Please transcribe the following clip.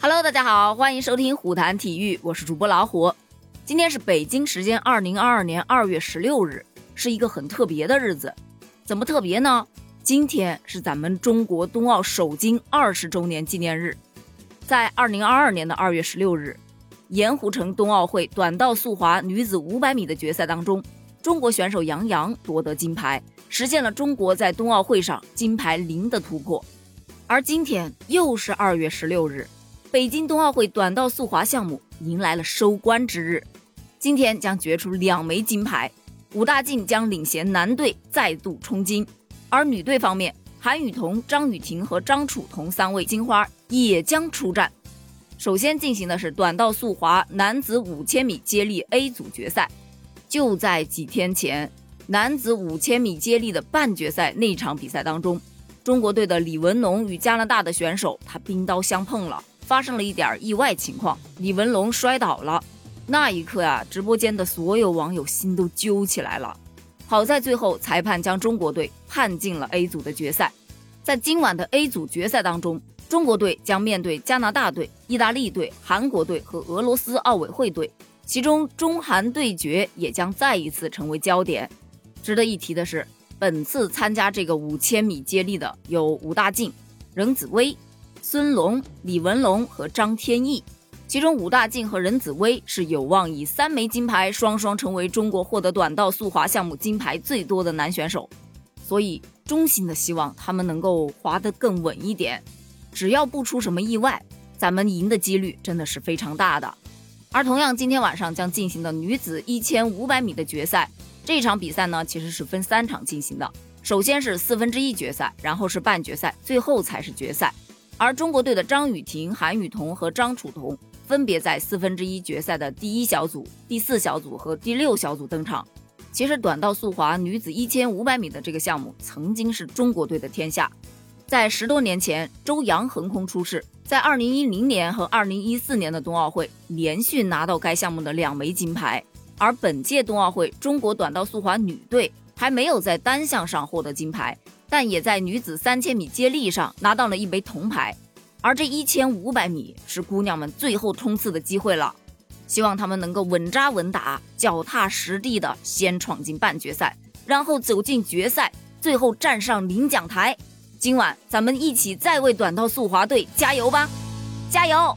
Hello，大家好，欢迎收听虎谈体育，我是主播老虎。今天是北京时间二零二二年二月十六日，是一个很特别的日子。怎么特别呢？今天是咱们中国冬奥首金二十周年纪念日。在二零二二年的二月十六日，盐湖城冬奥会短道速滑女子五百米的决赛当中，中国选手杨洋夺得金牌，实现了中国在冬奥会上金牌零的突破。而今天又是二月十六日。北京冬奥会短道速滑项目迎来了收官之日，今天将决出两枚金牌，武大靖将领衔男队再度冲金，而女队方面，韩雨桐、张雨婷和张楚彤三位金花也将出战。首先进行的是短道速滑男子五千米接力 A 组决赛，就在几天前，男子五千米接力的半决赛那场比赛当中，中国队的李文龙与加拿大的选手他冰刀相碰了。发生了一点意外情况，李文龙摔倒了。那一刻啊，直播间的所有网友心都揪起来了。好在最后裁判将中国队判进了 A 组的决赛。在今晚的 A 组决赛当中，中国队将面对加拿大队、意大利队、韩国队和俄罗斯奥委会队，其中中韩对决也将再一次成为焦点。值得一提的是，本次参加这个五千米接力的有武大靖、任子威。孙龙、李文龙和张天翼，其中武大靖和任子威是有望以三枚金牌双双成为中国获得短道速滑项目金牌最多的男选手，所以衷心的希望他们能够滑得更稳一点。只要不出什么意外，咱们赢的几率真的是非常大的。而同样，今天晚上将进行的女子一千五百米的决赛，这场比赛呢其实是分三场进行的，首先是四分之一决赛，然后是半决赛，最后才是决赛。而中国队的张雨婷、韩雨桐和张楚彤分别在四分之一决赛的第一小组、第四小组和第六小组登场。其实，短道速滑女子一千五百米的这个项目曾经是中国队的天下。在十多年前，周洋横空出世，在二零一零年和二零一四年的冬奥会连续拿到该项目的两枚金牌。而本届冬奥会，中国短道速滑女队还没有在单项上获得金牌。但也在女子三千米接力上拿到了一枚铜牌，而这一千五百米是姑娘们最后冲刺的机会了，希望她们能够稳扎稳打、脚踏实地的先闯进半决赛，然后走进决赛，最后站上领奖台。今晚咱们一起再为短道速滑队加油吧，加油！